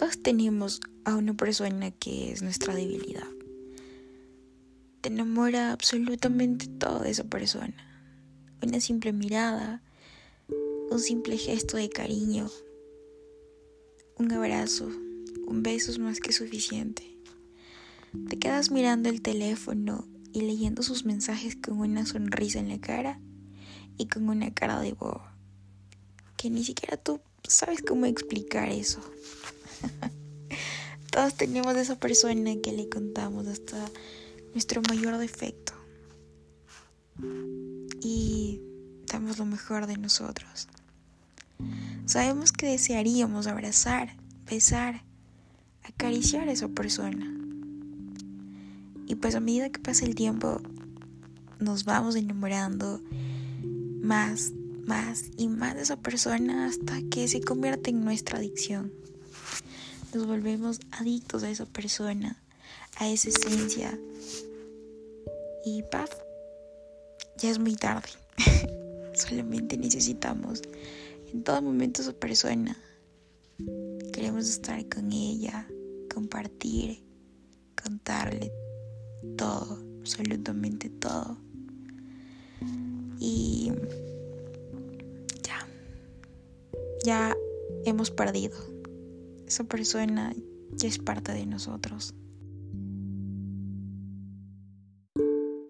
Todos tenemos a una persona que es nuestra debilidad. Te enamora absolutamente todo de esa persona. Una simple mirada, un simple gesto de cariño, un abrazo, un beso es más que suficiente. Te quedas mirando el teléfono y leyendo sus mensajes con una sonrisa en la cara y con una cara de bobo. Que ni siquiera tú sabes cómo explicar eso. Todos tenemos esa persona que le contamos hasta nuestro mayor defecto. Y damos lo mejor de nosotros. Sabemos que desearíamos abrazar, besar, acariciar a esa persona. Y pues a medida que pasa el tiempo, nos vamos enamorando más, más y más de esa persona hasta que se convierte en nuestra adicción. Nos volvemos adictos a esa persona, a esa esencia. Y paf, ya es muy tarde. Solamente necesitamos en todo momento esa persona. Queremos estar con ella, compartir, contarle todo, absolutamente todo. Y ya, ya hemos perdido. Esa persona ya es parte de nosotros.